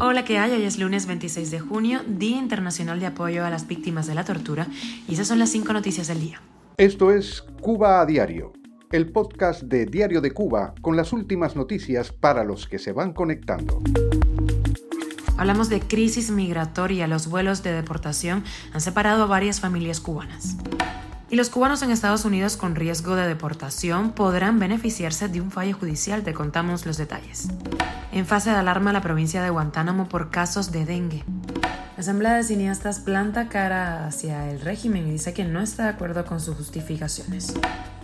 Hola, ¿qué hay? Hoy es lunes 26 de junio, Día Internacional de Apoyo a las Víctimas de la Tortura, y esas son las cinco noticias del día. Esto es Cuba a Diario, el podcast de Diario de Cuba con las últimas noticias para los que se van conectando. Hablamos de crisis migratoria. Los vuelos de deportación han separado a varias familias cubanas. Y los cubanos en Estados Unidos con riesgo de deportación podrán beneficiarse de un fallo judicial. Te contamos los detalles. En fase de alarma la provincia de Guantánamo por casos de dengue. La Asamblea de Cineastas planta cara hacia el régimen y dice que no está de acuerdo con sus justificaciones.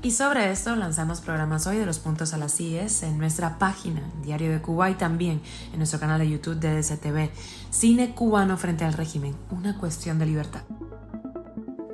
Y sobre esto lanzamos programas hoy de los puntos a las CIES en nuestra página Diario de Cuba y también en nuestro canal de YouTube DDCTV. Cine cubano frente al régimen, una cuestión de libertad.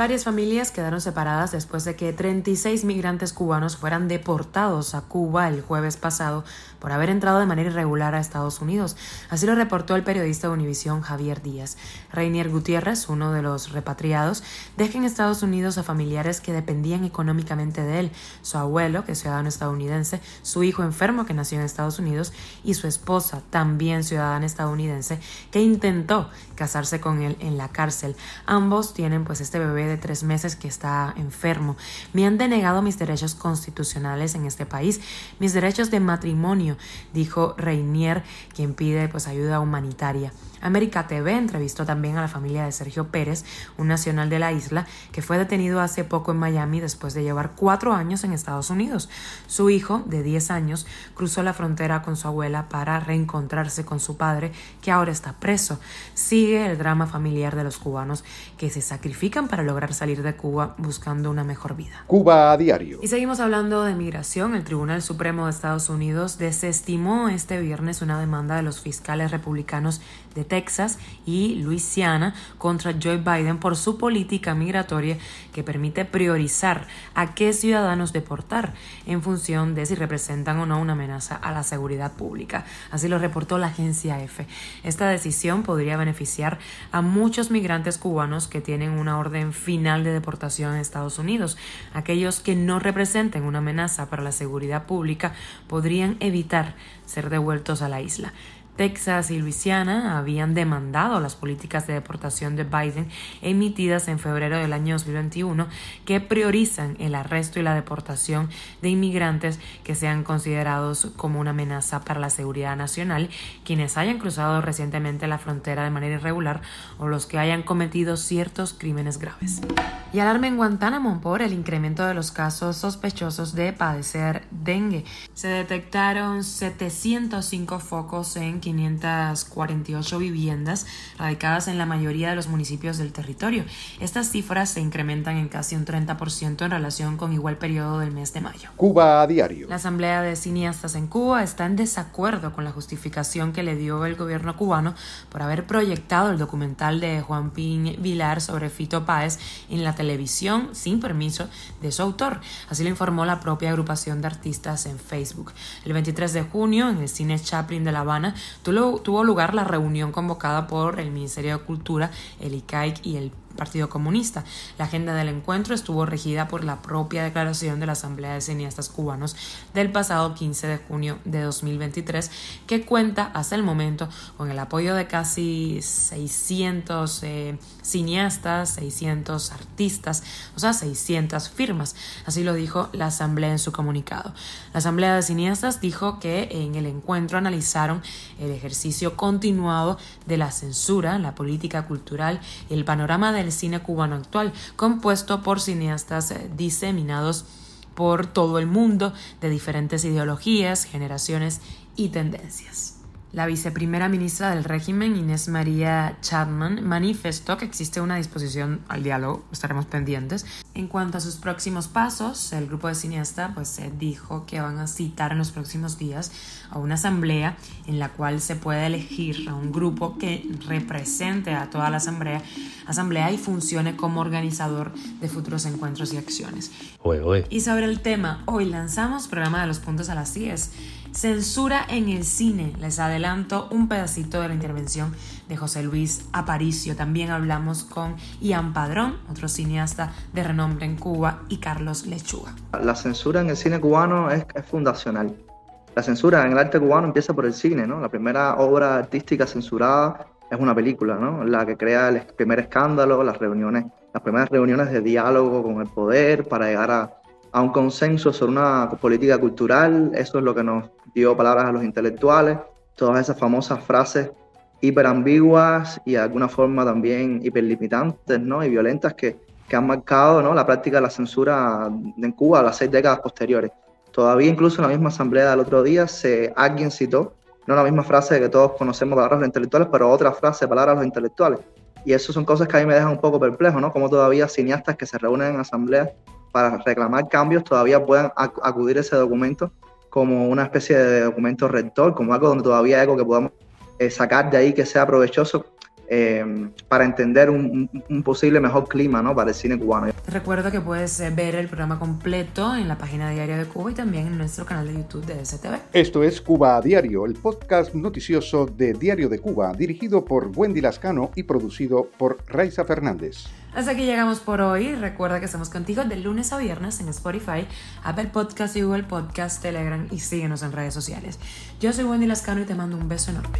Varias familias quedaron separadas después de que 36 migrantes cubanos fueran deportados a Cuba el jueves pasado por haber entrado de manera irregular a Estados Unidos. Así lo reportó el periodista de Univisión Javier Díaz. Reinier Gutiérrez, uno de los repatriados, deja en Estados Unidos a familiares que dependían económicamente de él, su abuelo, que es ciudadano estadounidense, su hijo enfermo que nació en Estados Unidos y su esposa, también ciudadana estadounidense, que intentó casarse con él en la cárcel. Ambos tienen pues este bebé de tres meses que está enfermo. Me han denegado mis derechos constitucionales en este país, mis derechos de matrimonio, dijo Reinier, quien pide pues ayuda humanitaria. América TV entrevistó también a la familia de Sergio Pérez, un nacional de la isla, que fue detenido hace poco en Miami después de llevar cuatro años en Estados Unidos. Su hijo, de 10 años, cruzó la frontera con su abuela para reencontrarse con su padre, que ahora está preso. Sigue el drama familiar de los cubanos que se sacrifican para lograr salir de Cuba buscando una mejor vida. Cuba a diario. Y seguimos hablando de migración. El Tribunal Supremo de Estados Unidos desestimó este viernes una demanda de los fiscales republicanos de Texas y Luisiana contra Joe Biden por su política migratoria que permite priorizar a qué ciudadanos deportar en función de si representan o no una amenaza a la seguridad pública. Así lo reportó la agencia EFE. Esta decisión podría beneficiar a muchos migrantes cubanos que tienen una orden final de deportación en Estados Unidos. Aquellos que no representen una amenaza para la seguridad pública podrían evitar ser devueltos a la isla. Texas y Luisiana habían demandado las políticas de deportación de Biden emitidas en febrero del año 2021 que priorizan el arresto y la deportación de inmigrantes que sean considerados como una amenaza para la seguridad nacional, quienes hayan cruzado recientemente la frontera de manera irregular o los que hayan cometido ciertos crímenes graves. Y alarma en Guantánamo por el incremento de los casos sospechosos de padecer dengue. Se detectaron 705 focos en 548 viviendas radicadas en la mayoría de los municipios del territorio. Estas cifras se incrementan en casi un 30% en relación con igual periodo del mes de mayo. Cuba a diario. La Asamblea de Cineastas en Cuba está en desacuerdo con la justificación que le dio el gobierno cubano por haber proyectado el documental de Juan Piñ Vilar sobre Fito Páez en la televisión sin permiso de su autor. Así lo informó la propia agrupación de artistas en Facebook. El 23 de junio, en el cine Chaplin de La Habana, tuvo lugar la reunión convocada por el Ministerio de Cultura, el ICAIC y el Partido Comunista. La agenda del encuentro estuvo regida por la propia declaración de la Asamblea de Cineastas Cubanos del pasado 15 de junio de 2023, que cuenta hasta el momento con el apoyo de casi 600 eh, cineastas, 600 artistas, o sea, 600 firmas. Así lo dijo la Asamblea en su comunicado. La Asamblea de Cineastas dijo que en el encuentro analizaron el ejercicio continuado de la censura, la política cultural el panorama del cine cubano actual, compuesto por cineastas eh, diseminados por todo el mundo de diferentes ideologías, generaciones y tendencias. La viceprimera ministra del régimen, Inés María Chapman, manifestó que existe una disposición al diálogo, estaremos pendientes. En cuanto a sus próximos pasos, el grupo de cineasta pues, dijo que van a citar en los próximos días a una asamblea en la cual se puede elegir a un grupo que represente a toda la asamblea, asamblea y funcione como organizador de futuros encuentros y acciones. Y sobre el tema, hoy lanzamos programa de los puntos a las 10 Censura en el cine. Les adelanto un pedacito de la intervención de José Luis Aparicio. También hablamos con Ian Padrón, otro cineasta de renombre en Cuba, y Carlos Lechuga. La censura en el cine cubano es, fundacional. La censura en el arte cubano empieza por el cine, ¿no? La primera obra artística censurada es una película, ¿no? La que crea el primer escándalo, las reuniones, las primeras reuniones de diálogo con el poder para llegar a, a un consenso sobre una política cultural. Eso es lo que nos dio palabras a los intelectuales. Todas esas famosas frases hiperambiguas y de alguna forma también hiperlimitantes ¿no? y violentas que, que han marcado ¿no? la práctica de la censura en Cuba a las seis décadas posteriores. Todavía incluso en la misma asamblea del otro día se, alguien citó, no la misma frase que todos conocemos palabras de los intelectuales, pero otra frase, palabras de los intelectuales. Y eso son cosas que a mí me dejan un poco perplejo, ¿no? Como todavía cineastas que se reúnen en asambleas para reclamar cambios todavía puedan acudir a ese documento como una especie de documento rector, como algo donde todavía hay algo que podamos eh, sacar de ahí que sea provechoso eh, para entender un, posible mejor clima ¿no? para el cine cubano. Recuerdo que puedes eh, ver el programa completo en la página Diario de Cuba y también en nuestro canal de YouTube de STV. Esto es Cuba a Diario, el podcast noticioso de Diario de Cuba, dirigido por Wendy Lascano y producido por Raiza Fernández. Hasta aquí llegamos por hoy. Recuerda que estamos contigo de lunes a viernes en Spotify, Apple Podcast y Google Podcast, Telegram y síguenos en redes sociales. Yo soy Wendy Lascano y te mando un beso enorme.